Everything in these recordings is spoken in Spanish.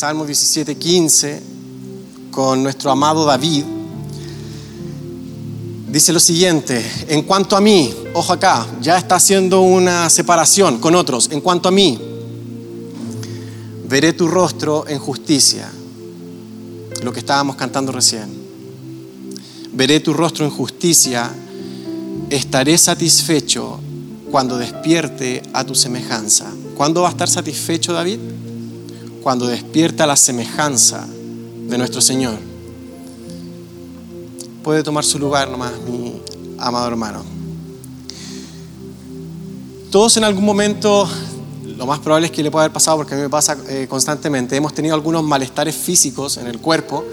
Salmo 17, 15, con nuestro amado David, dice lo siguiente, en cuanto a mí, ojo acá, ya está haciendo una separación con otros, en cuanto a mí, veré tu rostro en justicia, lo que estábamos cantando recién, veré tu rostro en justicia, estaré satisfecho cuando despierte a tu semejanza. ¿Cuándo va a estar satisfecho David? Cuando despierta la semejanza de nuestro Señor. Puede tomar su lugar nomás, mi amado hermano. Todos en algún momento, lo más probable es que le pueda haber pasado, porque a mí me pasa eh, constantemente, hemos tenido algunos malestares físicos en el cuerpo,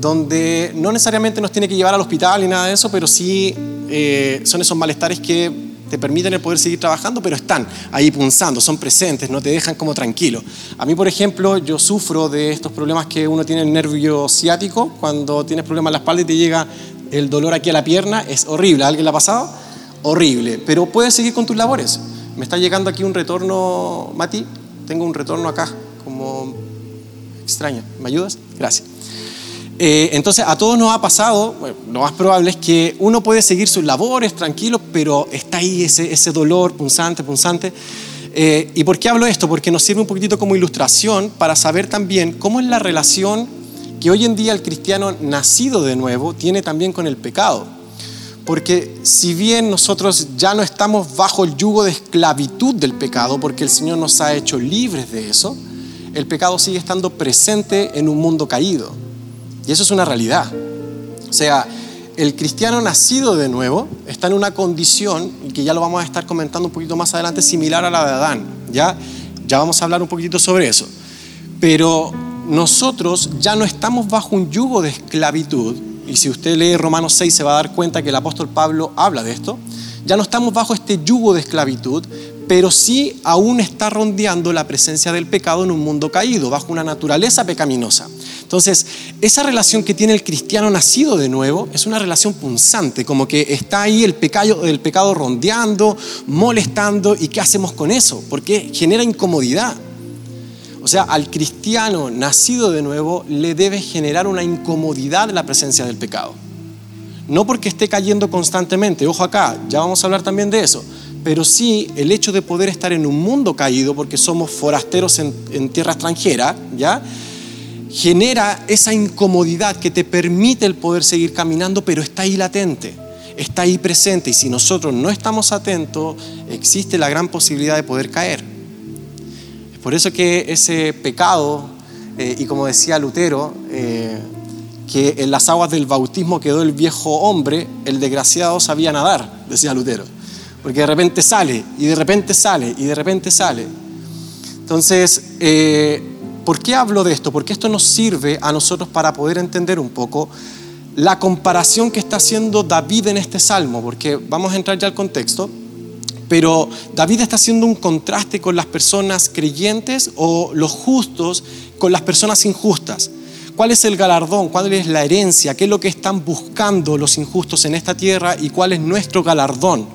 donde no necesariamente nos tiene que llevar al hospital ni nada de eso, pero sí eh, son esos malestares que te permiten el poder seguir trabajando, pero están ahí punzando, son presentes, no te dejan como tranquilo. A mí, por ejemplo, yo sufro de estos problemas que uno tiene en el nervio ciático, cuando tienes problemas en la espalda y te llega el dolor aquí a la pierna, es horrible. ¿A alguien le ha pasado? Horrible, pero puedes seguir con tus labores. Me está llegando aquí un retorno, Mati, tengo un retorno acá, como extraño. ¿Me ayudas? Gracias. Eh, entonces, a todos nos ha pasado, lo más probable es que uno puede seguir sus labores tranquilo, pero está ahí ese, dolor punzante, punzante. Eh, ¿Y por qué hablo esto? Porque nos sirve un poquitito como ilustración para saber también cómo es la relación que hoy en día el cristiano nacido de nuevo tiene también con el pecado. Porque si bien nosotros ya no estamos bajo el yugo de esclavitud del pecado, porque el Señor nos ha hecho libres de eso, el pecado sigue estando presente en un mundo caído. Y eso es una realidad. O sea, el cristiano nacido de nuevo está en una condición, que ya lo vamos a estar comentando un poquito más adelante, similar a la de Adán. Ya, ya vamos a hablar un poquitito sobre eso. Pero nosotros ya no estamos bajo un yugo de esclavitud, y si usted lee Romanos 6 se va a dar cuenta que el apóstol Pablo habla de esto, ya no estamos bajo este yugo de esclavitud, pero sí aún está rondeando la presencia del pecado en un mundo caído, bajo una naturaleza pecaminosa. Entonces, esa relación que tiene el cristiano nacido de nuevo es una relación punzante, como que está ahí el pecado, el rondeando, molestando, ¿y qué hacemos con eso? Porque genera incomodidad. O sea, al cristiano nacido de nuevo le debe generar una incomodidad la presencia del pecado. No porque esté cayendo constantemente, ojo acá, ya vamos a hablar también de eso, pero sí el hecho de poder estar en un mundo caído, porque somos forasteros en, en tierra extranjera, ¿ya? Genera esa incomodidad que te permite el poder seguir caminando, pero está ahí latente, está ahí presente. Y si nosotros no estamos atentos, existe la gran posibilidad de poder caer. Es por eso que ese pecado, eh, y como decía Lutero, eh, que en las aguas del bautismo quedó el viejo hombre, el desgraciado sabía nadar, decía Lutero. Porque de repente sale, y de repente sale, y de repente sale. Entonces, eh, ¿Por qué hablo de esto? Porque esto nos sirve a nosotros para poder entender un poco la comparación que está haciendo David en este salmo, porque vamos a entrar ya al contexto, pero David está haciendo un contraste con las personas creyentes o los justos con las personas injustas. ¿Cuál es el galardón? ¿Cuál es la herencia? ¿Qué es lo que están buscando los injustos en esta tierra y cuál es nuestro galardón?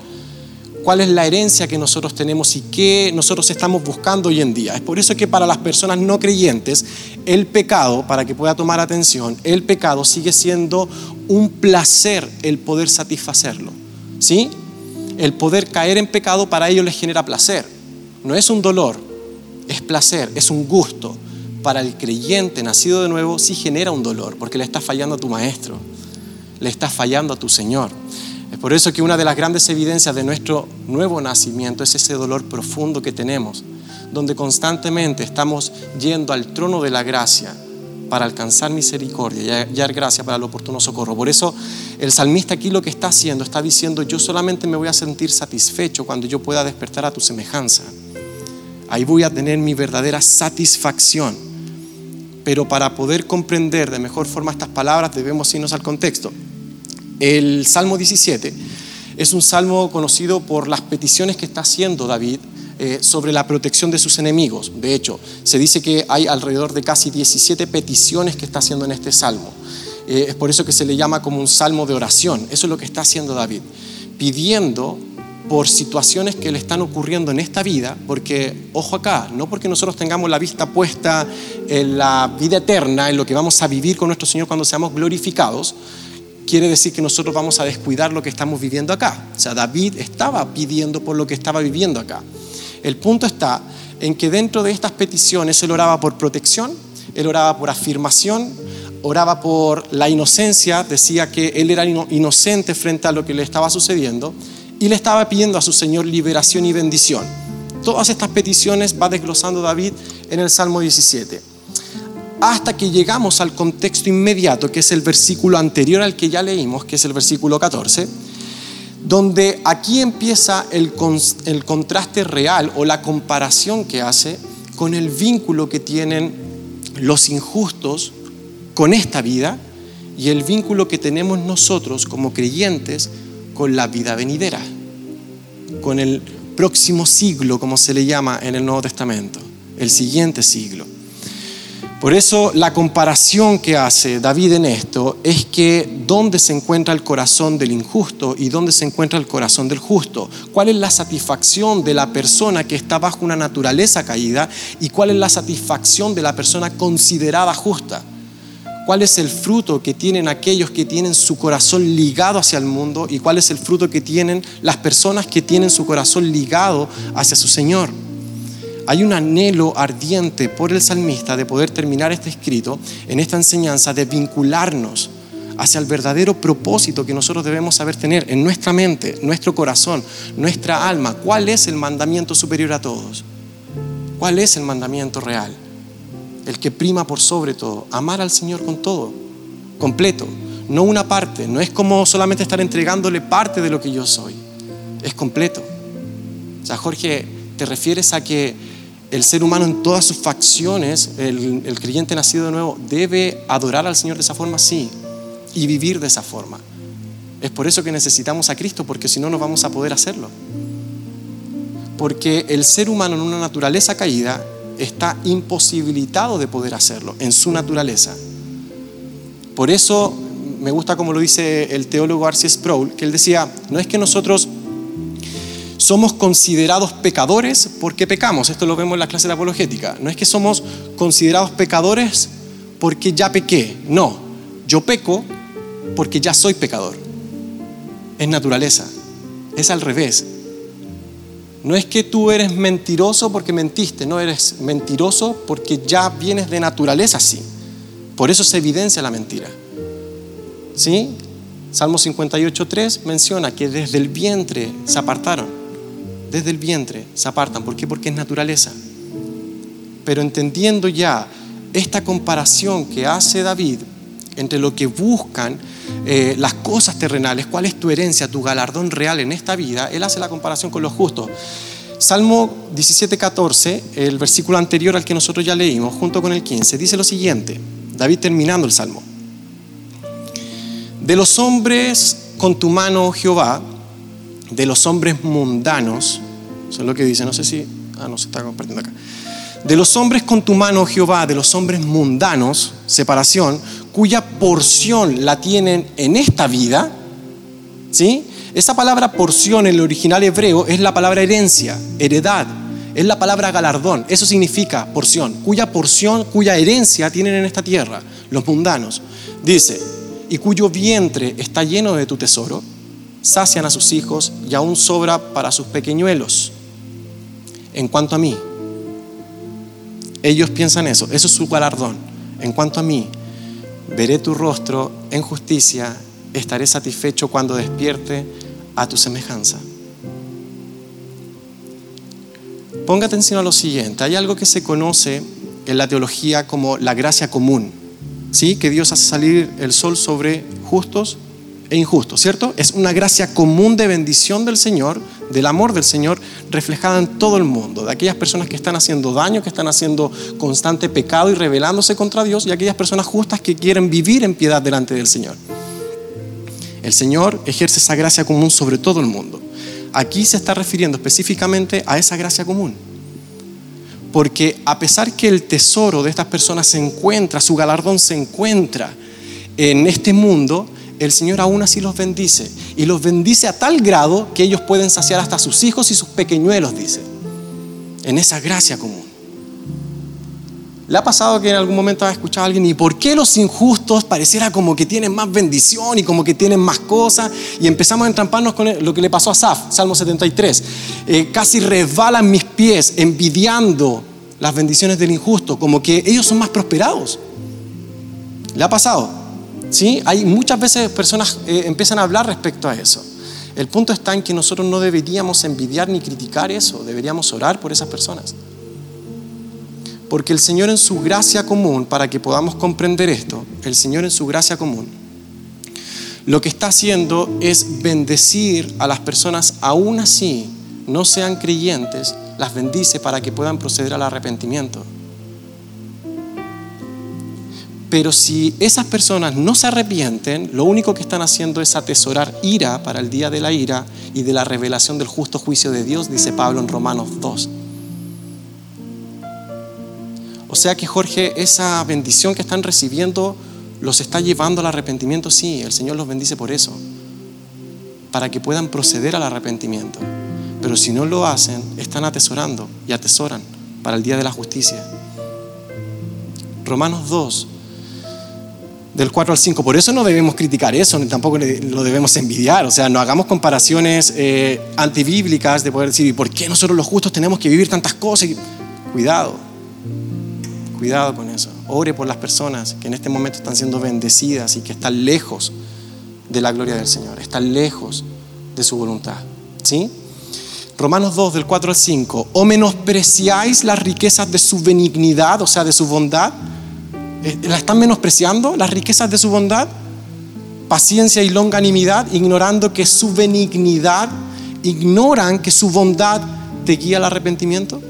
Cuál es la herencia que nosotros tenemos y qué nosotros estamos buscando hoy en día. Es por eso que para las personas no creyentes, el pecado, para que pueda tomar atención, el pecado sigue siendo un placer el poder satisfacerlo. ¿Sí? El poder caer en pecado para ellos les genera placer. No es un dolor, es placer, es un gusto. Para el creyente nacido de nuevo sí genera un dolor, porque le está fallando a tu maestro, le está fallando a tu Señor. Por eso que una de las grandes evidencias de nuestro nuevo nacimiento es ese dolor profundo que tenemos, donde constantemente estamos yendo al trono de la gracia para alcanzar misericordia y hallar gracia para el oportuno socorro. Por eso el salmista aquí lo que está haciendo, está diciendo, yo solamente me voy a sentir satisfecho cuando yo pueda despertar a tu semejanza. Ahí voy a tener mi verdadera satisfacción. Pero para poder comprender de mejor forma estas palabras debemos irnos al contexto. El Salmo 17 es un salmo conocido por las peticiones que está haciendo David eh, sobre la protección de sus enemigos. De hecho, se dice que hay alrededor de casi 17 peticiones que está haciendo en este salmo. Eh, es por eso que se le llama como un salmo de oración. Eso es lo que está haciendo David, pidiendo por situaciones que le están ocurriendo en esta vida, porque, ojo acá, no porque nosotros tengamos la vista puesta en la vida eterna, en lo que vamos a vivir con nuestro Señor cuando seamos glorificados, quiere decir que nosotros vamos a descuidar lo que estamos viviendo acá. O sea, David estaba pidiendo por lo que estaba viviendo acá. El punto está en que dentro de estas peticiones él oraba por protección, él oraba por afirmación, oraba por la inocencia, decía que él era inocente frente a lo que le estaba sucediendo y le estaba pidiendo a su Señor liberación y bendición. Todas estas peticiones va desglosando David en el Salmo 17. Hasta que llegamos al contexto inmediato, que es el versículo anterior al que ya leímos, que es el versículo 14, donde aquí empieza el, el contraste real o la comparación que hace con el vínculo que tienen los injustos con esta vida y el vínculo que tenemos nosotros como creyentes con la vida venidera, con el próximo siglo, como se le llama en el Nuevo Testamento, el siguiente siglo. Por eso la comparación que hace David en esto es que dónde se encuentra el corazón del injusto y dónde se encuentra el corazón del justo. ¿Cuál es la satisfacción de la persona que está bajo una naturaleza caída y cuál es la satisfacción de la persona considerada justa? cuál es el fruto que tienen aquellos que tienen su corazón ligado hacia el mundo y cuál es el fruto que tienen las personas que tienen su corazón ligado hacia su Señor. Hay un anhelo ardiente por el salmista de poder terminar este escrito en esta enseñanza de vincularnos hacia el verdadero propósito que nosotros debemos saber tener en nuestra mente, nuestro corazón, nuestra alma. ¿Cuál es el mandamiento superior a todos? ¿Cuál es el mandamiento real? el que prima por sobre todo, amar al Señor con todo, completo, no una parte, no es como solamente estar entregándole parte de lo que yo soy, es completo. O sea, Jorge, ¿te refieres a que el ser humano en todas sus facciones, el, creyente nacido de nuevo, debe adorar al Señor de esa forma? Sí, y vivir de esa forma. Es por eso que necesitamos a Cristo, porque si no, no vamos a poder hacerlo. Porque el ser humano en una naturaleza caída está imposibilitado de poder hacerlo en su naturaleza. Por eso me gusta como lo dice el teólogo Arceus Sproul, que él decía, no es que nosotros somos considerados pecadores porque pecamos, esto lo vemos en la clase de apologética, no es que somos considerados pecadores porque ya pequé, no, yo peco porque ya soy pecador, es naturaleza, es al revés, no es que tú eres mentiroso porque mentiste, no eres mentiroso porque ya vienes de naturaleza así. Por eso se evidencia la mentira. ¿Sí? Salmo 58.3 menciona que desde el vientre se apartaron. Desde el vientre se apartan. ¿Por qué? Porque es naturaleza. Pero entendiendo ya esta comparación que hace David entre lo que buscan eh, las cosas terrenales, cuál es tu herencia, tu galardón real en esta vida, él hace la comparación con los justos. Salmo 17:14, el versículo anterior al que nosotros ya leímos, junto con el 15, dice lo siguiente, David terminando el salmo. De los hombres con tu mano, Jehová, de los hombres mundanos, eso es lo que dice, no sé si, ah, no se está compartiendo acá. De los hombres con tu mano, Jehová, de los hombres mundanos, separación, cuya porción la tienen en esta vida, ¿sí? Esa palabra porción en el original hebreo es la palabra herencia, heredad, es la palabra galardón, eso significa porción, cuya porción, cuya herencia tienen en esta tierra, los mundanos. Dice, y cuyo vientre está lleno de tu tesoro, sacian a sus hijos y aún sobra para sus pequeñuelos. En cuanto a mí, ellos piensan eso, eso es su galardón. En cuanto a mí, veré tu rostro en justicia, estaré satisfecho cuando despierte a tu semejanza. Ponga atención a lo siguiente, hay algo que se conoce en la teología como la gracia común, ¿sí? que Dios hace salir el sol sobre justos e injustos, ¿cierto? Es una gracia común de bendición del Señor, del amor del Señor, reflejada en todo el mundo, de aquellas personas que están haciendo daño, que están haciendo constante pecado y rebelándose contra Dios, y aquellas personas justas que quieren vivir en piedad delante del Señor. El Señor ejerce esa gracia común sobre todo el mundo. Aquí se está refiriendo específicamente a esa gracia común. Porque a pesar que el tesoro de estas personas se encuentra, su galardón se encuentra en este mundo, el Señor aún así los bendice. Y los bendice a tal grado que ellos pueden saciar hasta sus hijos y sus pequeñuelos, dice. En esa gracia común. ¿Le ha pasado que en algún momento ha escuchado a alguien y por qué los injustos pareciera como que tienen más bendición y como que tienen más cosas? Y empezamos a entramparnos con lo que le pasó a Saf, Salmo 73. Eh, casi resbalan mis pies envidiando las bendiciones del injusto, como que ellos son más prosperados. ¿Le ha pasado? ¿Sí? Hay muchas veces personas eh, empiezan a hablar respecto a eso. El punto está en que nosotros no deberíamos envidiar ni criticar eso, deberíamos orar por esas personas. Porque el Señor en su gracia común, para que podamos comprender esto, el Señor en su gracia común, lo que está haciendo es bendecir a las personas aún así no sean creyentes, las bendice para que puedan proceder al arrepentimiento. Pero si esas personas no se arrepienten, lo único que están haciendo es atesorar ira para el día de la ira y de la revelación del justo juicio de Dios, dice Pablo en Romanos 2. O sea que Jorge, esa bendición que están recibiendo los está llevando al arrepentimiento, sí, el Señor los bendice por eso, para que puedan proceder al arrepentimiento. Pero si no lo hacen, están atesorando y atesoran para el día de la justicia. Romanos 2, del 4 al 5. Por eso no debemos criticar eso, ni tampoco lo debemos envidiar. O sea, no hagamos comparaciones eh, antibíblicas de poder decir, ¿y por qué nosotros los justos tenemos que vivir tantas cosas? Cuidado. Cuidado con eso. Ore por las personas que en este momento están siendo bendecidas y que están lejos de la gloria del Señor, están lejos de su voluntad. ¿Sí? Romanos 2, del 4 al 5. ¿O menospreciáis las riquezas de su benignidad, o sea, de su bondad? Eh, ¿La están menospreciando las riquezas de su bondad? Paciencia y longanimidad, ignorando que su benignidad, ignoran que su bondad te guía al arrepentimiento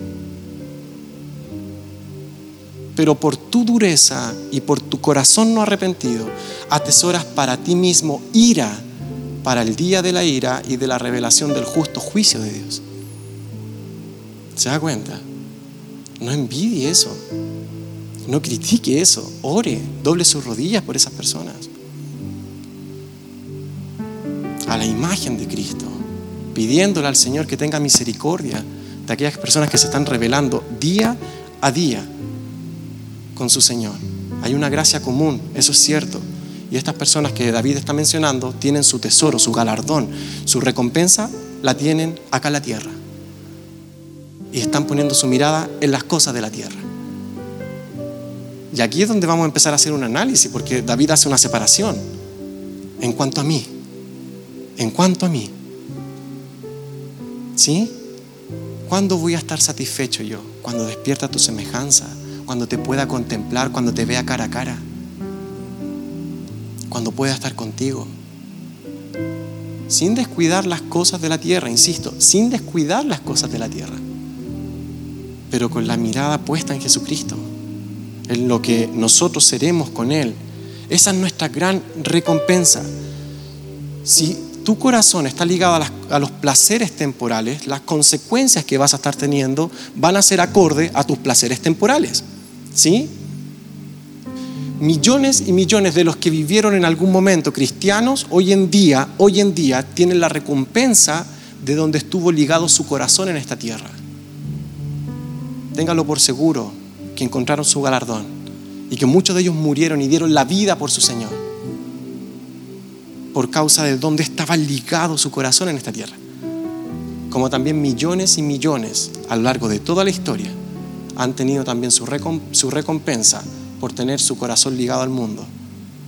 pero por tu dureza y por tu corazón no arrepentido, atesoras para ti mismo ira para el día de la ira y de la revelación del justo juicio de Dios. ¿Se da cuenta? No envidie eso. No critique eso. Ore, doble sus rodillas por esas personas. A la imagen de Cristo, pidiéndole al Señor que tenga misericordia de aquellas personas que se están revelando día a día con su Señor. Hay una gracia común, eso es cierto. Y estas personas que David está mencionando tienen su tesoro, su galardón, su recompensa la tienen acá en la tierra. Y están poniendo su mirada en las cosas de la tierra. Y aquí es donde vamos a empezar a hacer un análisis, porque David hace una separación. En cuanto a mí, en cuanto a mí, ¿sí? ¿Cuándo voy a estar satisfecho yo? Cuando despierta tu semejanza, cuando te pueda contemplar, cuando te vea cara a cara, cuando pueda estar contigo. Sin descuidar las cosas de la tierra, insisto, sin descuidar las cosas de la tierra, pero con la mirada puesta en Jesucristo, en lo que nosotros seremos con Él. Esa es nuestra gran recompensa. Si tu corazón está ligado a, a, los placeres temporales, las consecuencias que vas a estar teniendo van a ser acorde a tus placeres temporales. ¿Sí? Millones y millones de los que vivieron en algún momento cristianos, hoy en día, hoy en día tienen la recompensa de donde estuvo ligado su corazón en esta tierra. Téngalo por seguro que encontraron su galardón y que muchos de ellos murieron y dieron la vida por su Señor por causa de donde estaba ligado su corazón en esta tierra. Como también millones y millones a lo largo de toda la historia han tenido también su, recompensa por tener su corazón ligado al mundo.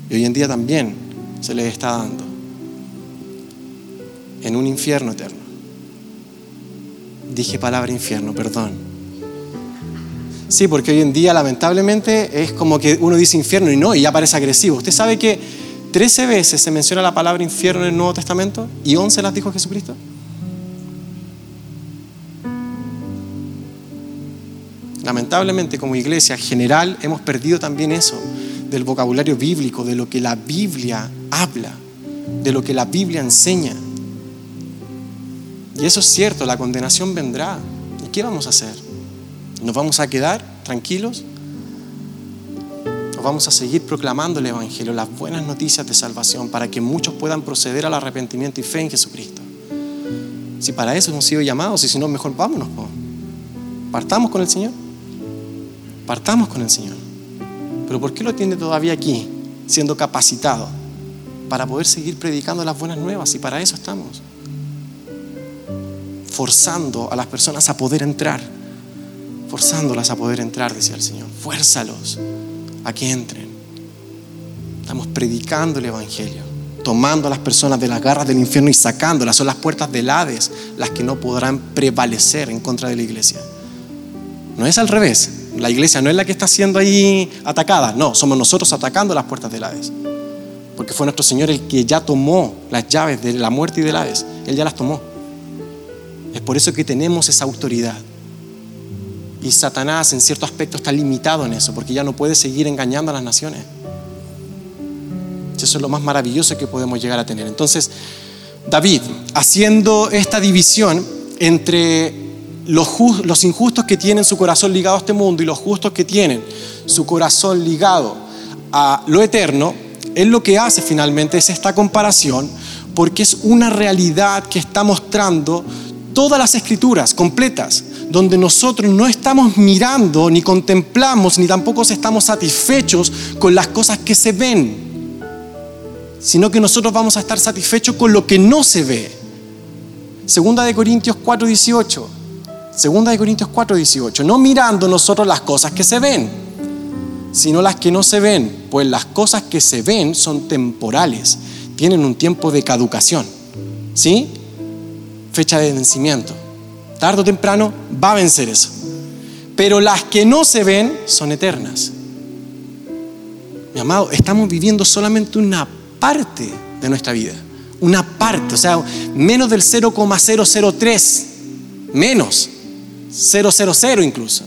Y hoy en día también se les está dando en un infierno eterno. Dije palabra infierno, perdón. Sí, porque hoy en día lamentablemente es como que uno dice infierno y no, y ya parece agresivo. Usted sabe que 13 veces se menciona la palabra infierno en el Nuevo Testamento y 11 las dijo Jesucristo. Lamentablemente como iglesia general hemos perdido también eso del vocabulario bíblico, de lo que la Biblia habla, de lo que la Biblia enseña. Y eso es cierto, la condenación vendrá. ¿Y qué vamos a hacer? ¿Nos vamos a quedar tranquilos? pues vamos a seguir proclamando el Evangelio, las buenas noticias de salvación, para que muchos puedan proceder al arrepentimiento y fe en Jesucristo. Si para eso hemos sido llamados, y si no, mejor vámonos. Partamos con el Señor. Partamos con el Señor. Pero ¿por qué lo tiene todavía aquí, siendo capacitado? Para poder seguir predicando las buenas nuevas, y para eso estamos. Forzando a las personas a poder entrar. Forzándolas a poder entrar, decía el Señor. Fuérzalos a que entren. Estamos predicando el Evangelio, tomando a las personas de las garras del infierno y sacándolas. Son las puertas del Hades las que no podrán prevalecer en contra de la iglesia. No es al revés. La iglesia no es la que está siendo ahí atacada. No, somos nosotros atacando las puertas del Hades. Porque fue nuestro Señor el que ya tomó las llaves de la muerte y del Hades. Él ya las tomó. Es por eso que tenemos esa autoridad. Y Satanás en cierto aspecto está limitado en eso, porque ya no puede seguir engañando a las naciones. Eso es lo más maravilloso que podemos llegar a tener. Entonces, David, haciendo esta división entre los, injustos que tienen su corazón ligado a este mundo y los justos que tienen su corazón ligado a lo eterno, él lo que hace finalmente es esta comparación porque es una realidad que está mostrando todas las escrituras completas donde nosotros no estamos mirando, ni contemplamos, ni tampoco estamos satisfechos con las cosas que se ven, sino que nosotros vamos a estar satisfechos con lo que no se ve. Segunda de Corintios 4:18. Segunda de Corintios 4:18. No mirando nosotros las cosas que se ven, sino las que no se ven, pues las cosas que se ven son temporales, tienen un tiempo de caducación, ¿sí? Fecha de vencimiento tarde o temprano va a vencer eso. Pero las que no se ven son eternas. Mi amado, estamos viviendo solamente una parte de nuestra vida. Una parte, o sea, menos del 0,003. Menos. 000 incluso.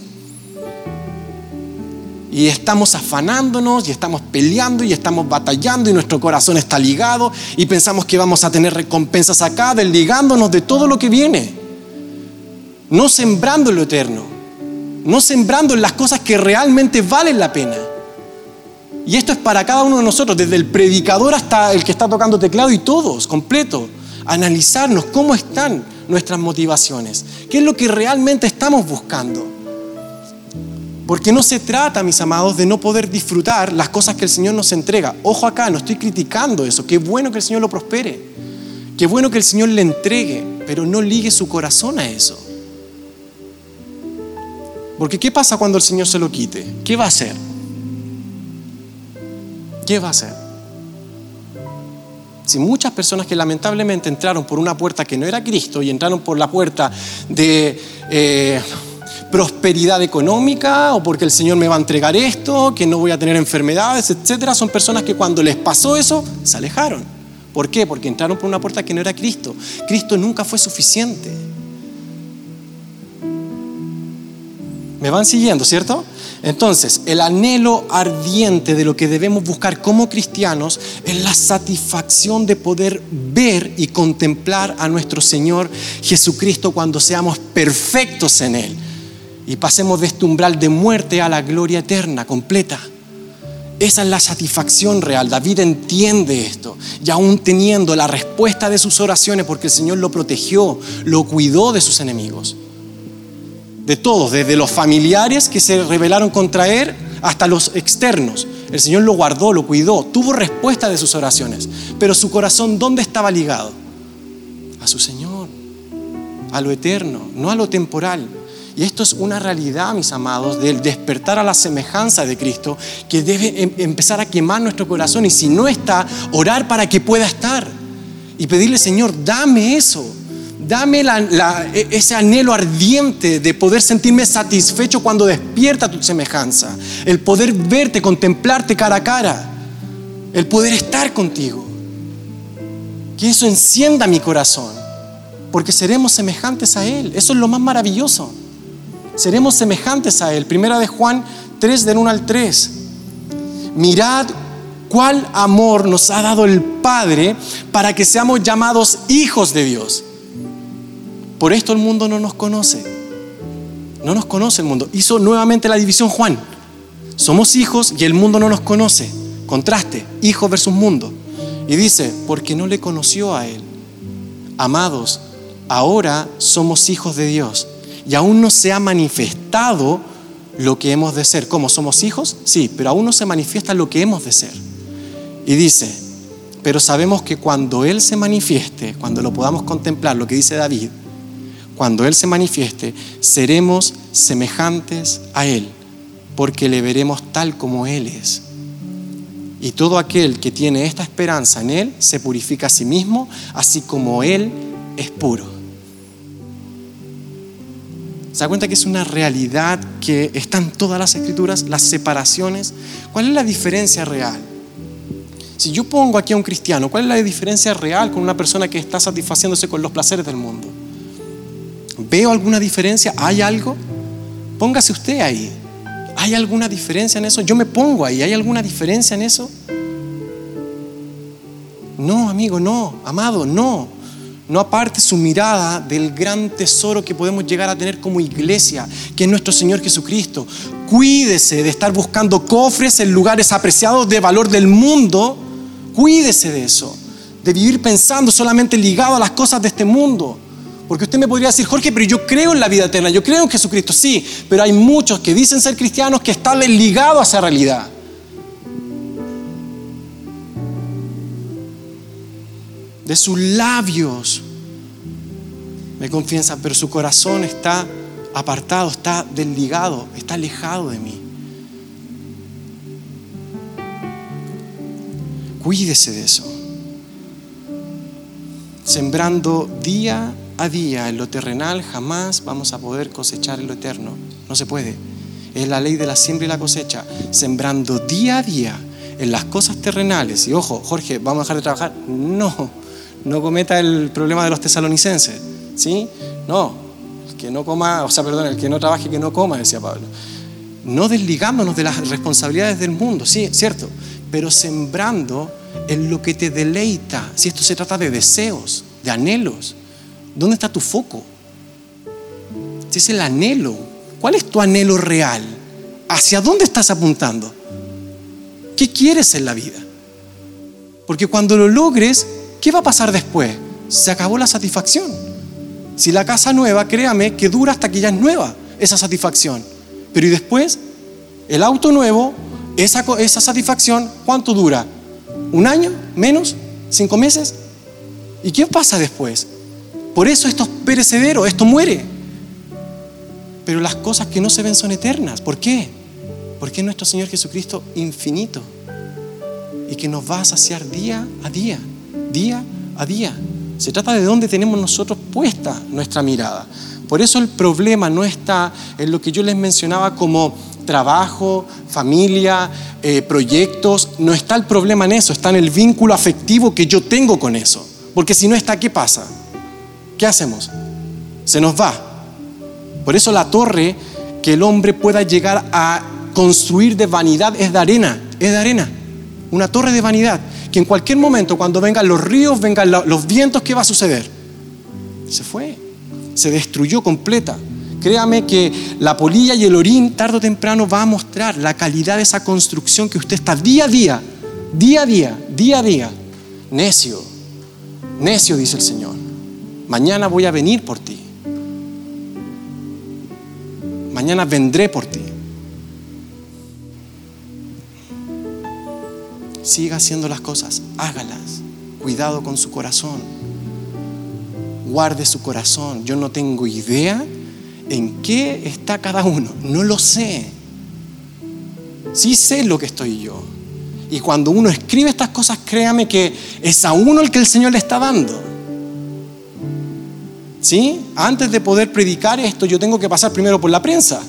Y estamos afanándonos y estamos peleando y estamos batallando y nuestro corazón está ligado y pensamos que vamos a tener recompensas acá, desligándonos de todo lo que viene no sembrando en lo eterno, no sembrando en las cosas que realmente valen la pena. Y esto es para cada uno de nosotros, desde el predicador hasta el que está tocando teclado y todos, completo. Analizarnos cómo están nuestras motivaciones, qué es lo que realmente estamos buscando. Porque no se trata, mis amados, de no poder disfrutar las cosas que el Señor nos entrega. Ojo acá, no estoy criticando eso. Qué bueno que el Señor lo prospere. Qué bueno que el Señor le entregue, pero no ligue su corazón a eso. Porque ¿qué pasa cuando el Señor se lo quite? ¿Qué va a hacer? ¿Qué va a hacer? Si muchas personas que lamentablemente entraron por una puerta que no era Cristo y entraron por la puerta de eh, prosperidad económica o porque el Señor me va a entregar esto, que no voy a tener enfermedades, etcétera, son personas que cuando les pasó eso se alejaron. ¿Por qué? Porque entraron por una puerta que no era Cristo. Cristo nunca fue suficiente. ¿Me van siguiendo, cierto? Entonces, el anhelo ardiente de lo que debemos buscar como cristianos es la satisfacción de poder ver y contemplar a nuestro Señor Jesucristo cuando seamos perfectos en Él y pasemos de este umbral de muerte a la gloria eterna, completa. Esa es la satisfacción real. David entiende esto. Y aún teniendo la respuesta de sus oraciones, porque el Señor lo protegió, lo cuidó de sus enemigos de todos, desde los familiares que se rebelaron contra él hasta los externos. El Señor lo guardó, lo cuidó, tuvo respuesta de sus oraciones. Pero su corazón, ¿dónde estaba ligado? A su Señor, a lo eterno, no a lo temporal. Y esto es una realidad, mis amados, del despertar a la semejanza de Cristo que debe em, empezar a quemar nuestro corazón y si no está, orar para que pueda estar. Y pedirle, Señor, dame eso Dame e, ese anhelo ardiente de poder sentirme satisfecho cuando despierta tu semejanza. El poder verte, contemplarte cara a cara. El poder estar contigo. Que eso encienda mi corazón. Porque seremos semejantes a Él. Eso es lo más maravilloso. Seremos semejantes a Él. Primera de Juan 3 del 1 al 3. Mirad cuál amor nos ha dado el Padre para que seamos llamados hijos de Dios. Por esto el mundo no nos conoce. No nos conoce el mundo. Hizo nuevamente la división Juan. Somos hijos y el mundo no nos conoce. Contraste, hijos versus mundo. Y dice, porque no le conoció a Él. Amados, ahora somos hijos de Dios y aún no se ha manifestado lo que hemos de ser. ¿Cómo somos hijos? Sí, pero aún no se manifiesta lo que hemos de ser. Y dice, pero sabemos que cuando Él se manifieste, cuando lo podamos contemplar, lo que dice David, cuando Él se manifieste, seremos semejantes a Él, porque le veremos tal como Él es. Y todo aquel que tiene esta esperanza en Él se purifica a sí mismo, así como Él es puro. ¿Se da cuenta que es una realidad que está en todas las escrituras, las separaciones? ¿Cuál es la diferencia real? Si yo pongo aquí a un cristiano, ¿cuál es la diferencia real con una persona que está satisfaciéndose con los placeres del mundo? ¿Veo alguna diferencia? ¿Hay algo? Póngase usted ahí. ¿Hay alguna diferencia en eso? Yo me pongo ahí. ¿Hay alguna diferencia en eso? No, amigo, no. Amado, no. No aparte su mirada del gran tesoro que podemos llegar a tener como iglesia, que es nuestro Señor Jesucristo. Cuídese de estar buscando cofres en lugares apreciados de valor del mundo. Cuídese de eso. De vivir pensando solamente ligado a las cosas de este mundo. Porque usted me podría decir, Jorge, pero yo creo en la vida eterna, yo creo en Jesucristo, sí, pero hay muchos que dicen ser cristianos que están ligados a esa realidad. De sus labios me confiesan, pero su corazón está apartado, está desligado, está alejado de mí. Cuídese de eso. Sembrando día a día en lo terrenal, jamás vamos a poder cosechar en lo eterno. No se puede. Es la ley de la siembra y la cosecha. Sembrando día a día en las cosas terrenales. Y ojo, Jorge, ¿vamos a dejar de trabajar? No, no cometa el problema de los tesalonicenses. ¿Sí? No, el que no coma, o sea, perdón, el que no trabaje, que no coma, decía Pablo. No desligándonos de las responsabilidades del mundo, sí, cierto, pero sembrando en lo que te deleita. Si esto se trata de deseos, de anhelos, ¿Dónde está tu foco? Si es el anhelo, ¿cuál es tu anhelo real? ¿Hacia dónde estás apuntando? ¿Qué quieres en la vida? Porque cuando lo logres, ¿qué va a pasar después? Se acabó la satisfacción. Si la casa nueva, créame que dura hasta que ya es nueva esa satisfacción. Pero ¿y después? El auto nuevo, esa, esa satisfacción, ¿cuánto dura? ¿Un año? ¿Menos? ¿Cinco meses? ¿Y qué pasa después? Por eso esto es perecedero, esto muere. Pero las cosas que no se ven son eternas. ¿Por qué? Porque es nuestro Señor Jesucristo infinito y que nos va a saciar día a día, día a día. Se trata de dónde tenemos nosotros puesta nuestra mirada. Por eso el problema no está en lo que yo les mencionaba como trabajo, familia, eh, proyectos. No está el problema en eso, está en el vínculo afectivo que yo tengo con eso. Porque si no está, ¿qué pasa? ¿Qué hacemos? Se nos va. Por eso la torre que el hombre pueda llegar a construir de vanidad es de arena, es de arena. Una torre de vanidad, que en cualquier momento, cuando vengan los ríos, vengan los vientos, ¿qué va a suceder? Se fue, se destruyó completa. Créame que la polilla y el orín tarde o temprano va a mostrar la calidad de esa construcción que usted está día a día, día a día, día a día. Necio, necio, dice el Señor. Mañana voy a venir por ti. Mañana vendré por ti. Siga haciendo las cosas, hágalas. Cuidado con su corazón. Guarde su corazón. Yo no tengo idea en qué está cada uno. No lo sé. Sí sé lo que estoy yo. Y cuando uno escribe estas cosas, créame que es a uno el que el Señor le está dando. ¿Sí? Antes de poder predicar esto, yo tengo que pasar primero por la prensa.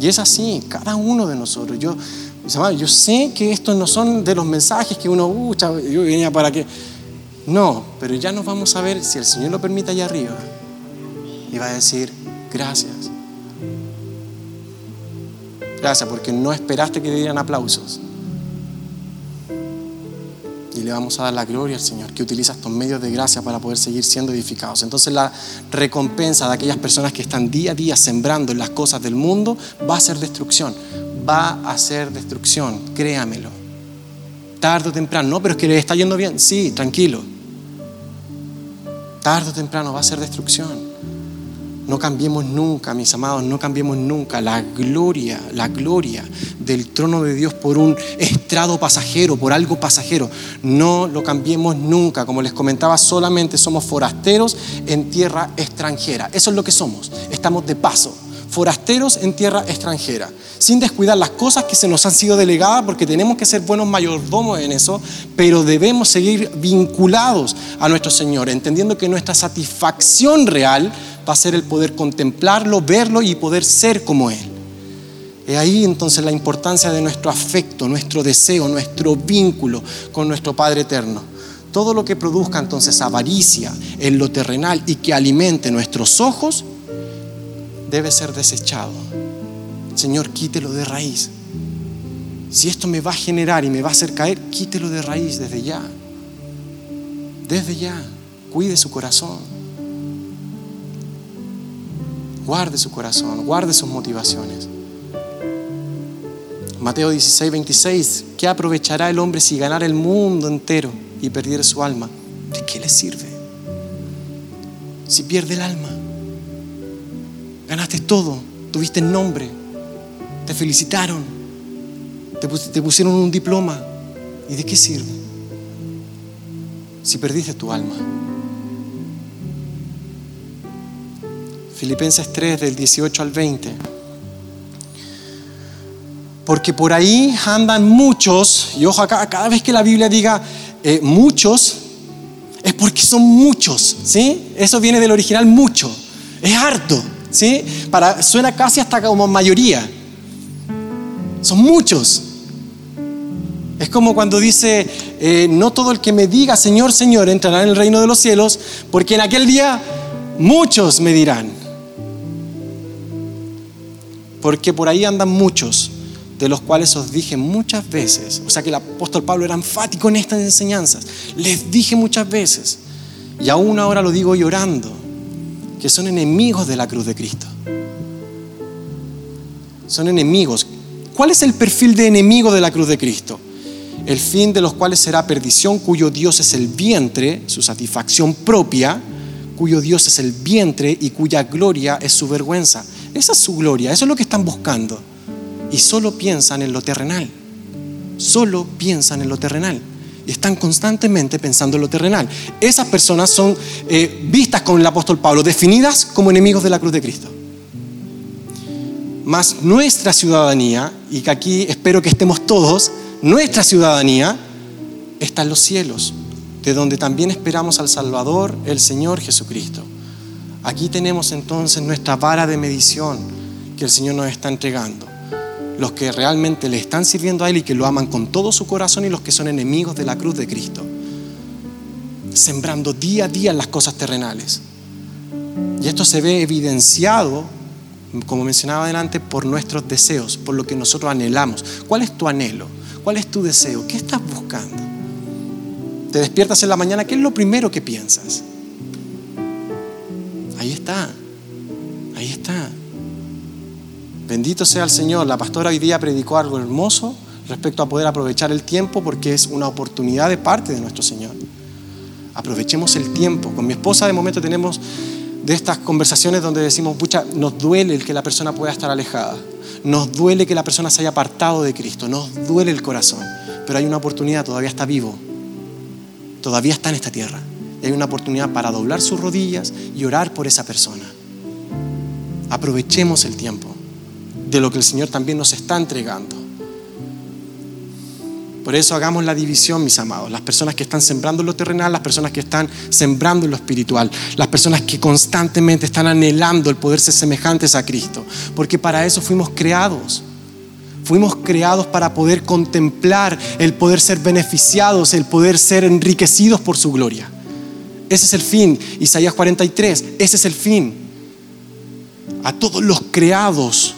Y es así, cada uno de nosotros. Yo, yo sé que estos no son de los mensajes que uno, uh, yo venía para que. No, pero ya nos vamos a ver, si el Señor lo permite allá arriba, y va a decir, gracias. Gracias, porque no esperaste que te dieran aplausos. Le vamos a dar la gloria al Señor que utiliza estos medios de gracia para poder seguir siendo edificados. Entonces la recompensa de aquellas personas que están día a día sembrando en las cosas del mundo va a ser destrucción. Va a ser destrucción, créamelo. Tarde o temprano, no, pero es que le está yendo bien. Sí, tranquilo. Tarde o temprano va a ser destrucción. No cambiemos nunca, mis amados, no cambiemos nunca la gloria, la gloria del trono de Dios por un estrado pasajero, por algo pasajero. No lo cambiemos nunca. Como les comentaba, solamente somos forasteros en tierra extranjera. Eso es lo que somos. Estamos de paso forasteros en tierra extranjera, sin descuidar las cosas que se nos han sido delegadas, porque tenemos que ser buenos mayordomos en eso, pero debemos seguir vinculados a nuestro Señor, entendiendo que nuestra satisfacción real va a ser el poder contemplarlo, verlo y poder ser como Él. Es ahí entonces la importancia de nuestro afecto, nuestro deseo, nuestro vínculo con nuestro Padre Eterno. Todo lo que produzca entonces avaricia en lo terrenal y que alimente nuestros ojos debe ser desechado. Señor, quítelo de raíz. Si esto me va a generar y me va a hacer caer, quítelo de raíz desde ya. Desde ya. Cuide su corazón. Guarde su corazón, guarde sus motivaciones. Mateo 16, 26, ¿qué aprovechará el hombre si ganara el mundo entero y perdiera su alma? ¿De qué le sirve? Si pierde el alma. Ganaste todo, tuviste el nombre, te felicitaron, te, pusieron un diploma. ¿Y de qué sirve? Si perdiste tu alma. Filipenses 3 del 18 al 20. Porque por ahí andan muchos, y ojo acá, cada vez que la Biblia diga eh, muchos, es porque son muchos, ¿sí? Eso viene del original mucho, es harto. ¿sí? Para, suena casi hasta como mayoría. Son muchos. Es como cuando dice, eh, no todo el que me diga Señor, Señor entrará en el reino de los cielos, porque en aquel día muchos me dirán. Porque por ahí andan muchos, de los cuales os dije muchas veces. O sea que el apóstol Pablo era enfático en estas enseñanzas. Les dije muchas veces. Y aún ahora lo digo llorando que son enemigos de la cruz de Cristo. Son enemigos. ¿Cuál es el perfil de enemigo de la cruz de Cristo? El fin de los cuales será perdición, cuyo Dios es el vientre, su satisfacción propia, cuyo Dios es el vientre y cuya gloria es su vergüenza. Esa es su gloria, eso es lo que están buscando. Y solo piensan en lo terrenal. Solo piensan en lo terrenal y están constantemente pensando en lo terrenal. Esas personas son eh, vistas con el apóstol Pablo, definidas como enemigos de la cruz de Cristo. Mas nuestra ciudadanía, y que aquí espero que estemos todos, nuestra ciudadanía está en los cielos, de donde también esperamos al Salvador, el Señor Jesucristo. Aquí tenemos entonces nuestra vara de medición que el Señor nos está entregando los que realmente le están sirviendo a Él y que lo aman con todo su corazón y los que son enemigos de la cruz de Cristo. Sembrando día a día las cosas terrenales. Y esto se ve evidenciado, como mencionaba adelante, por nuestros deseos, por lo que nosotros anhelamos. ¿Cuál es tu anhelo? ¿Cuál es tu deseo? ¿Qué estás buscando? Te despiertas en la mañana, ¿qué es lo primero que piensas? Ahí está, ahí está. Bendito sea el Señor. La pastora hoy día predicó algo hermoso respecto a poder aprovechar el tiempo porque es una oportunidad de parte de nuestro Señor. Aprovechemos el tiempo. Con mi esposa de momento tenemos de estas conversaciones donde decimos, pucha, nos duele el que la persona pueda estar alejada. Nos duele que la persona se haya apartado de Cristo. Nos duele el corazón. Pero hay una oportunidad, todavía está vivo. Todavía está en esta tierra. Y hay una oportunidad para doblar sus rodillas y orar por esa persona. Aprovechemos el tiempo de lo que el Señor también nos está entregando. Por eso hagamos la división, mis amados. Las personas que están sembrando en lo terrenal, las personas que están sembrando en lo espiritual, las personas que constantemente están anhelando el poder ser semejantes a Cristo. Porque para eso fuimos creados. Fuimos creados para poder contemplar el poder ser beneficiados, el poder ser enriquecidos por su gloria. Ese es el fin. Isaías 43, ese es el fin. A todos los creados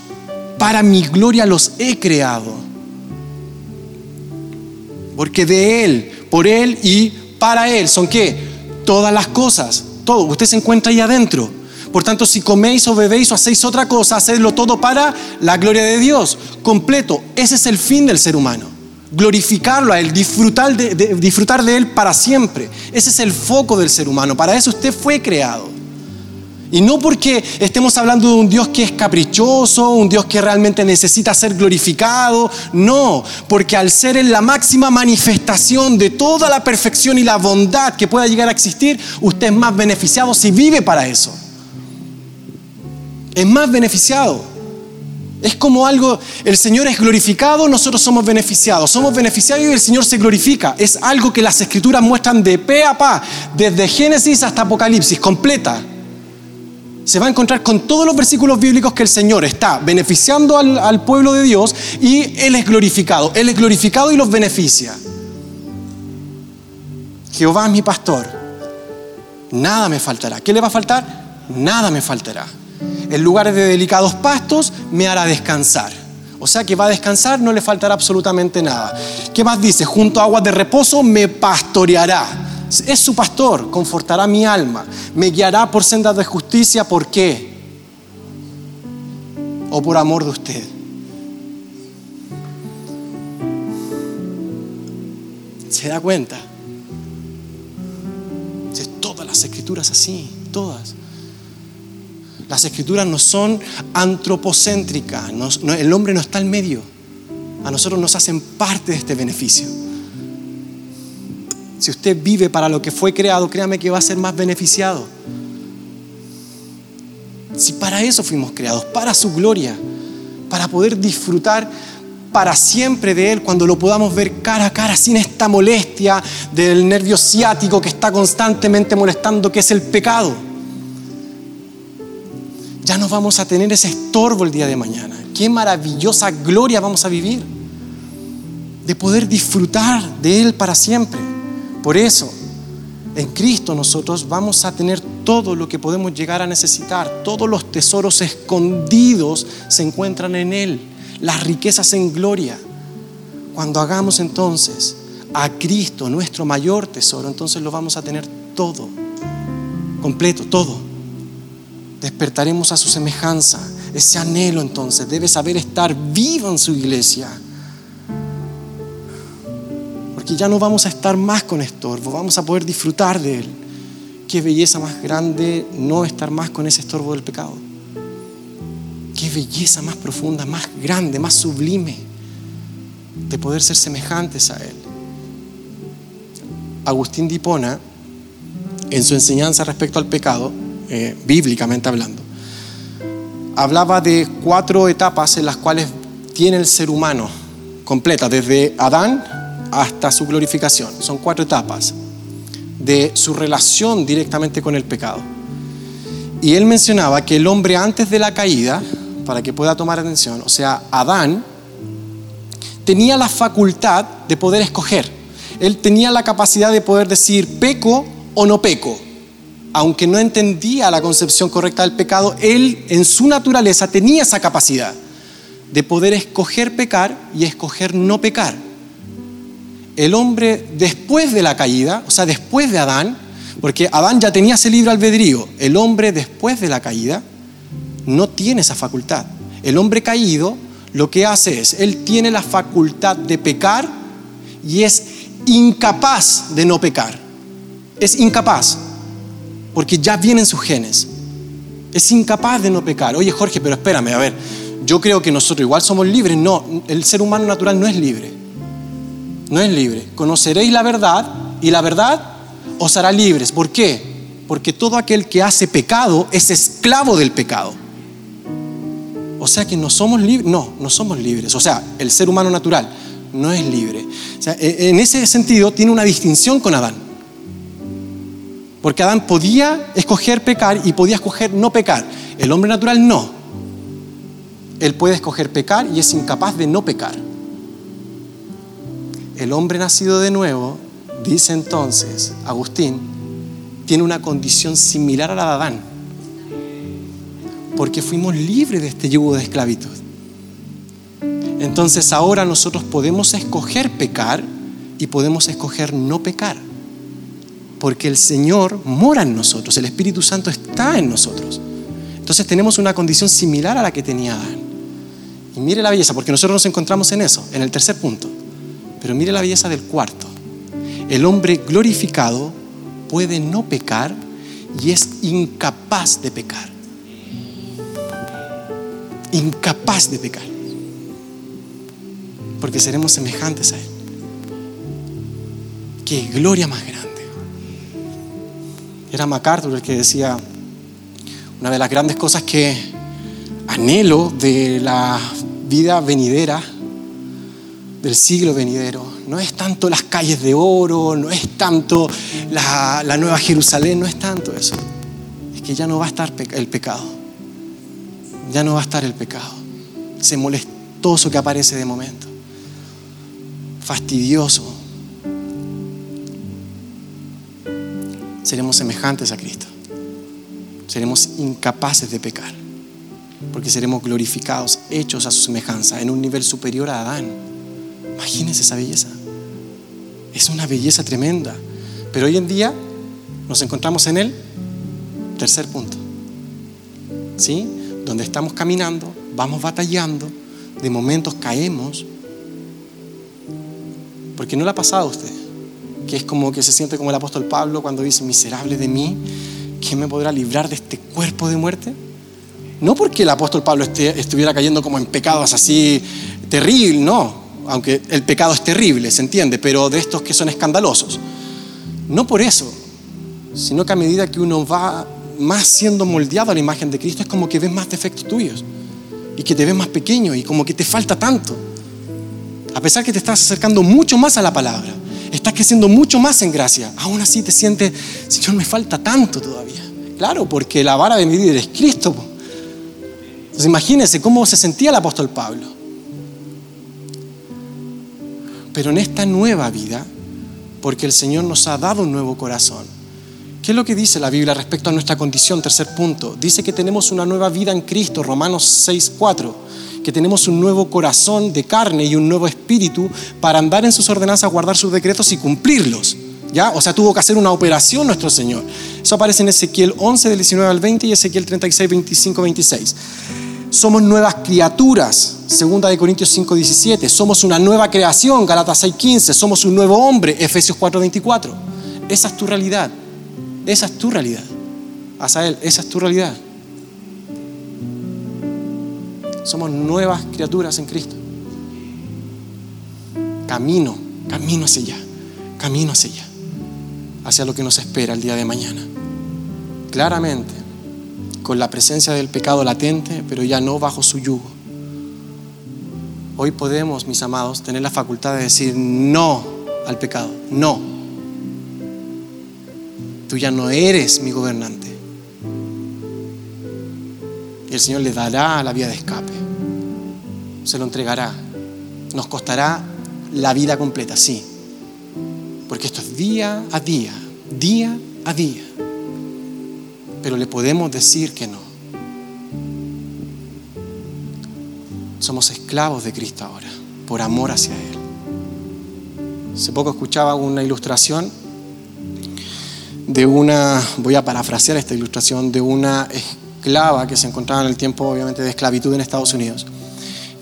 para mi gloria los he creado. Porque de Él, por Él y para Él. ¿Son qué? Todas las cosas. Todo. Usted se encuentra ahí adentro. Por tanto, si coméis o bebéis o hacéis otra cosa, hacedlo todo para la gloria de Dios. Completo. Ese es el fin del ser humano. Glorificarlo a Él, disfrutar de, Él para siempre. Ese es el foco del ser humano. Para eso usted fue creado. Y no porque estemos hablando de un Dios que es caprichoso, un Dios que realmente necesita ser glorificado, no, porque al ser en la máxima manifestación de toda la perfección y la bondad que pueda llegar a existir, usted es más beneficiado si vive para eso. Es más beneficiado. Es como algo, el Señor es glorificado, nosotros somos beneficiados. Somos beneficiados y el Señor se glorifica. Es algo que las escrituras muestran de pe a pa, desde Génesis hasta Apocalipsis, completa se va a encontrar con todos los versículos bíblicos que el Señor está beneficiando al, pueblo de Dios y Él es glorificado. Él es glorificado y los beneficia. Jehová es mi pastor. Nada me faltará. ¿Qué le va a faltar? Nada me faltará. En lugares de delicados pastos me hará descansar. O sea que va a descansar, no le faltará absolutamente nada. ¿Qué más dice? Junto a aguas de reposo me pastoreará es su pastor, confortará mi alma, me guiará por sendas de justicia, ¿por qué? O por amor de usted. ¿Se da cuenta? Todas las escrituras así, todas. Las escrituras no son antropocéntricas, el hombre no está al medio. A nosotros nos hacen parte de este beneficio. Si usted vive para lo que fue creado, créame que va a ser más beneficiado. Si para eso fuimos creados, para su gloria, para poder disfrutar para siempre de Él cuando lo podamos ver cara a cara sin esta molestia del nervio ciático que está constantemente molestando, que es el pecado. Ya no vamos a tener ese estorbo el día de mañana. Qué maravillosa gloria vamos a vivir de poder disfrutar de Él para siempre. Por eso, en Cristo nosotros vamos a tener todo lo que podemos llegar a necesitar. Todos los tesoros escondidos se encuentran en Él. Las riquezas en gloria. Cuando hagamos entonces a Cristo nuestro mayor tesoro, entonces lo vamos a tener todo. Completo, todo. Despertaremos a su semejanza. Ese anhelo entonces debe saber estar vivo en su iglesia que ya no vamos a estar más con estorbo, vamos a poder disfrutar de Él. Qué belleza más grande no estar más con ese estorbo del pecado. Qué belleza más profunda, más grande, más sublime de poder ser semejantes a Él. Agustín Dipona, en su enseñanza respecto al pecado, eh, bíblicamente hablando, hablaba de cuatro etapas en las cuales tiene el ser humano completa, desde Adán hasta su glorificación. Son cuatro etapas de su relación directamente con el pecado. Y él mencionaba que el hombre antes de la caída, para que pueda tomar atención, o sea, Adán, tenía la facultad de poder escoger. Él tenía la capacidad de poder decir peco o no peco. Aunque no entendía la concepción correcta del pecado, él en su naturaleza tenía esa capacidad de poder escoger pecar y escoger no pecar el hombre después de la caída, o sea, después de Adán, porque Adán ya tenía ese libre albedrío, el hombre después de la caída no tiene esa facultad. El hombre caído lo que hace es, él tiene la facultad de pecar y es incapaz de no pecar. Es incapaz, porque ya vienen sus genes. Es incapaz de no pecar. Oye Jorge, pero espérame, a ver, yo creo que nosotros igual somos libres. No, el ser humano natural no es libre no es libre. Conoceréis la verdad y la verdad os hará libres. ¿Por qué? Porque todo aquel que hace pecado es esclavo del pecado. O sea que no somos libres. No, no somos libres. O sea, el ser humano natural no es libre. E, en ese sentido tiene una distinción con Adán. Porque Adán podía escoger pecar y podía escoger no pecar. El hombre natural no. Él puede escoger pecar y es incapaz de no pecar. El hombre nacido de nuevo, dice entonces Agustín, tiene una condición similar a la de Adán, porque fuimos libres de este yugo de esclavitud. Entonces ahora nosotros podemos escoger pecar y podemos escoger no pecar. Porque el Señor mora en nosotros, el Espíritu Santo está en nosotros. Entonces tenemos una condición similar a la que tenía Adán. Y mire la belleza, porque nosotros nos encontramos en eso, en el tercer punto. Pero mire la belleza del cuarto. El hombre glorificado puede no pecar y es incapaz de pecar. Incapaz de pecar. Porque seremos semejantes a Él. Qué gloria más grande. Era MacArthur el que decía, una de las grandes cosas que anhelo de la vida venidera, del siglo venidero, no es tanto las calles de oro, no es tanto la, nueva Jerusalén, no es tanto eso. Es que ya no va a estar el pecado. Ya no va a estar el pecado. Ese molestoso que aparece de momento. Fastidioso. Seremos semejantes a Cristo. Seremos incapaces de pecar. Porque seremos glorificados, hechos a su semejanza, en un nivel superior a Adán. Imagínense esa belleza. Es una belleza tremenda. Pero hoy en día nos encontramos en el tercer punto. ¿Sí? Donde estamos caminando, vamos batallando, de momentos caemos. Porque no le ha pasado a usted, que es como que se siente como el apóstol Pablo cuando dice, miserable de mí, ¿quién me podrá librar de este cuerpo de muerte? No porque el apóstol Pablo estuviera cayendo como en pecados así terribles, no, aunque el pecado es terrible, se entiende, pero de estos que son escandalosos. No por eso, sino que a medida que uno va más siendo moldeado a la imagen de Cristo, es como que ves más defectos tuyos y que te ves más pequeño y como que te falta tanto. A pesar que te estás acercando mucho más a la palabra, creciendo mucho más en gracia, aún así te sientes, Señor, me falta tanto todavía. Claro, porque la vara de medir es Cristo. Entonces imagínense cómo se sentía el apóstol Pablo. Pero en esta nueva vida, porque el Señor nos ha dado un nuevo corazón. ¿Qué es lo que dice la Biblia respecto a nuestra condición? Tercer punto. Dice que tenemos una nueva vida en Cristo, Romanos 6, 4. Que tenemos un nuevo corazón de carne y un nuevo espíritu para andar en sus ordenanzas, guardar sus decretos y cumplirlos. ¿Ya? O sea, tuvo que hacer una operación nuestro Señor. Eso aparece en Ezequiel 11, del 19 al 20 y Ezequiel 36, 25, 26 somos nuevas criaturas, segunda de Corintios 5, 17, somos una nueva creación, Galatas 6, 15, somos un nuevo hombre, Efesios 4, 24. Esa es tu realidad, esa es tu realidad. Asael, esa es tu realidad. Somos nuevas criaturas en Cristo. Camino, camino hacia allá, camino hacia allá, hacia lo que nos espera el día de mañana. Claramente, con la presencia del pecado latente, pero ya no bajo su yugo. Hoy podemos, mis amados, tener la facultad de decir no al pecado, no. Tú ya no eres mi gobernante. Y el Señor le dará la vía de escape. Se lo entregará. Nos costará la vida completa, sí. Porque esto es día a día, día a día pero le podemos decir que no. Somos esclavos de Cristo ahora, por amor hacia Él. Hace poco escuchaba una ilustración de una, voy a parafrasear esta ilustración, de una esclava que se encontraba en el tiempo obviamente de esclavitud en Estados Unidos.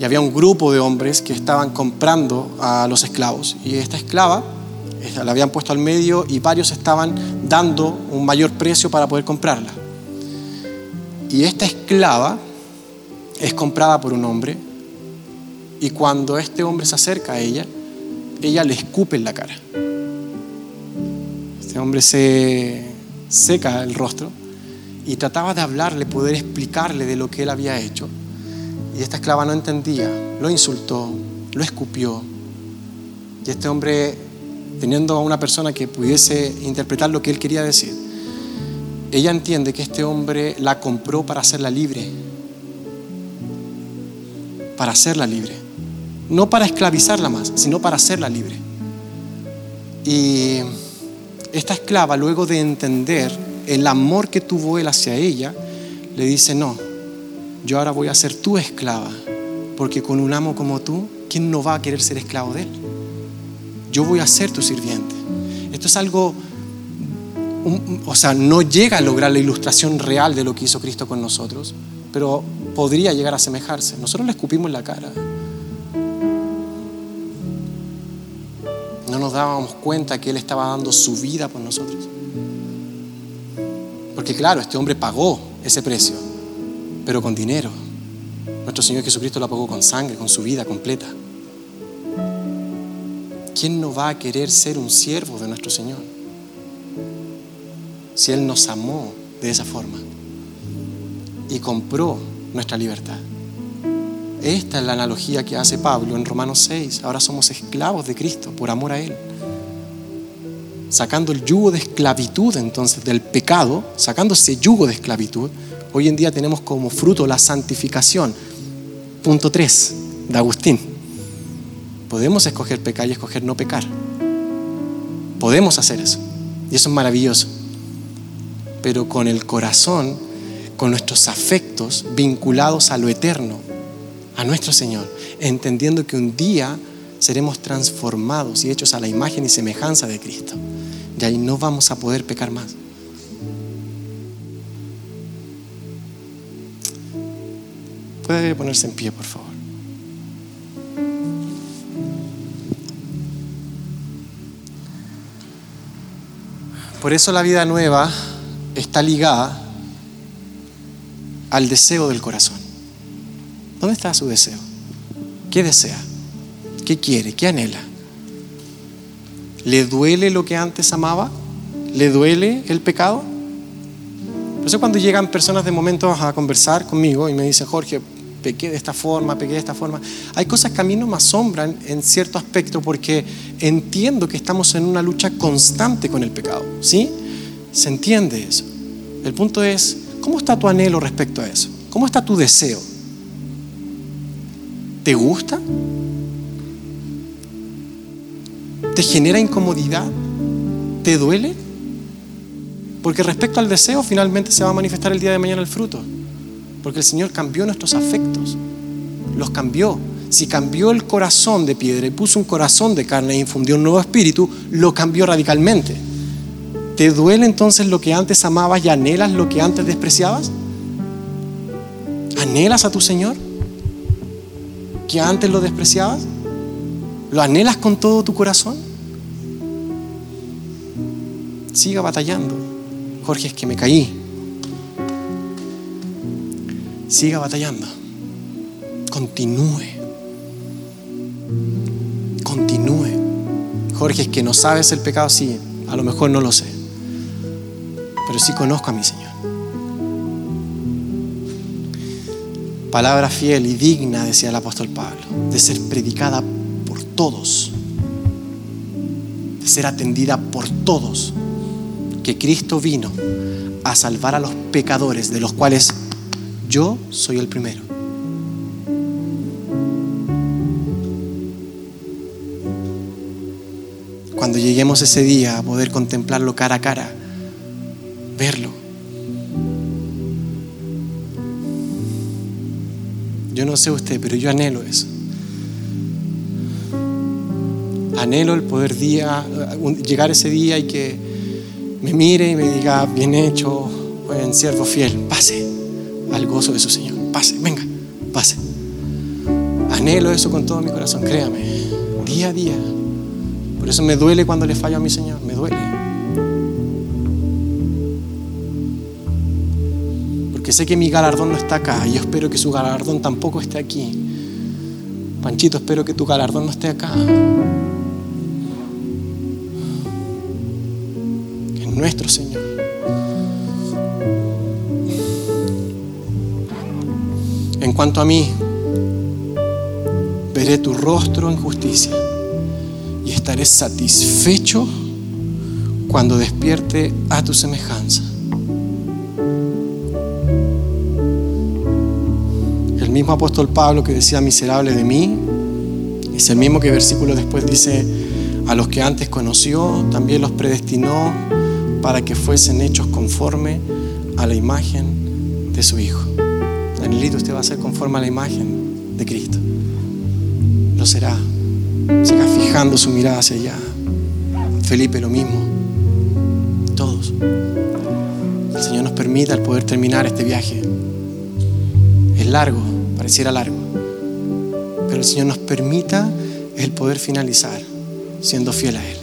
Y había un grupo de hombres que estaban comprando a los esclavos. Y esta esclava la habían puesto al medio y varios estaban dando un mayor precio para poder comprarla. Y esta esclava es comprada por un hombre y cuando este hombre se acerca a ella, ella le escupe en la cara. Este hombre se seca el rostro y trataba de hablarle, poder explicarle de lo que él había hecho. Y esta esclava no entendía, lo insultó, lo escupió. Y este hombre teniendo a una persona que pudiese interpretar lo que él quería decir, ella entiende que este hombre la compró para hacerla libre, para hacerla libre, no para esclavizarla más, sino para hacerla libre. Y esta esclava, luego de entender el amor que tuvo él hacia ella, le dice, no, yo ahora voy a ser tu esclava, porque con un amo como tú, ¿quién no va a querer ser esclavo de él? yo voy a ser tu sirviente. Esto es algo, o sea, no llega a lograr la ilustración real de lo que hizo Cristo con nosotros, pero podría llegar a asemejarse. Nosotros le escupimos la cara. No nos dábamos cuenta que Él estaba dando su vida por nosotros. Claro, este hombre pagó ese precio, pero con dinero. Nuestro Señor Jesucristo lo pagó con sangre, con su vida completa. ¿Quién no va a querer ser un siervo de nuestro Señor? Si Él nos amó de esa forma y compró nuestra libertad. Esta es la analogía que hace Pablo en Romanos 6. Ahora somos esclavos de Cristo por amor a Él. Sacando el yugo de esclavitud entonces del pecado, sacando ese yugo de esclavitud, hoy en día tenemos como fruto la santificación. Punto 3 de Agustín. Podemos escoger pecar y escoger no pecar. Podemos hacer eso. Y eso es maravilloso. Pero con el corazón, con nuestros afectos vinculados a lo eterno, a nuestro Señor, entendiendo que un día seremos transformados y hechos a la imagen y semejanza de Cristo. Y ahí no vamos a poder pecar más. Puede ponerse en pie, por favor. Por eso la vida nueva está ligada al deseo del corazón. ¿Dónde está su deseo? ¿Qué desea? ¿Qué quiere? ¿Qué anhela? ¿Le duele lo que antes amaba? ¿Le duele el pecado? Por eso cuando llegan personas de momentos a conversar conmigo y me dicen, Jorge, pequé de esta forma, pequé de esta forma. Hay cosas que a mí no me asombran en cierto aspecto porque entiendo que estamos en una lucha constante con el pecado. ¿Sí? Se entiende eso. El punto es, ¿cómo está tu anhelo respecto a eso? ¿Cómo está tu deseo? ¿Te gusta? ¿Te genera incomodidad? ¿Te duele? Porque respecto al deseo finalmente se va a manifestar el día de mañana el fruto. Porque el Señor cambió nuestros afectos, los cambió. Si cambió el corazón de piedra y puso un corazón de carne e infundió un nuevo espíritu, lo cambió radicalmente. ¿Te duele entonces lo que antes amabas y anhelas lo que antes despreciabas? ¿Anhelas a tu Señor? ¿Que antes lo despreciabas? ¿Lo anhelas con todo tu corazón? Siga batallando. Jorge, es que me caí. Siga batallando. Continúe. Continúe. Jorge, es que no sabes el pecado, sí, a lo mejor no lo sé. Pero sí conozco a mi Señor. Palabra fiel y digna, decía el apóstol Pablo, de ser predicada todos, de ser atendida por todos, que Cristo vino a salvar a los pecadores, de los cuales yo soy el primero. Cuando lleguemos ese día a poder contemplarlo cara a cara, verlo. Yo no sé usted, pero yo anhelo eso. Anhelo el poder día, llegar ese día y que me mire y me diga, bien hecho, buen siervo fiel, pase al gozo de su Señor. Pase, venga, pase. Anhelo eso con todo mi corazón, créame, día a día. Por eso me duele cuando le fallo a mi Señor, me duele. Porque sé que mi galardón no está acá y yo espero que su galardón tampoco esté aquí. Panchito, espero que tu galardón no esté acá. Nuestro Señor. En cuanto a mí, veré tu rostro en justicia y estaré satisfecho cuando despierte a tu semejanza. El mismo apóstol Pablo que decía miserable de mí, es el mismo que versículo después dice, a los que antes conoció, también los predestinó para que fuesen hechos conforme a la imagen de su Hijo. Danielito, usted va a ser conforme a la imagen de Cristo. Lo será. Fijo fijando su mirada hacia allá. Felipe lo mismo. Todos. El Señor nos permita el poder terminar este viaje. Es largo, pareciera largo. Pero el Señor nos permita el poder finalizar siendo fiel a Él.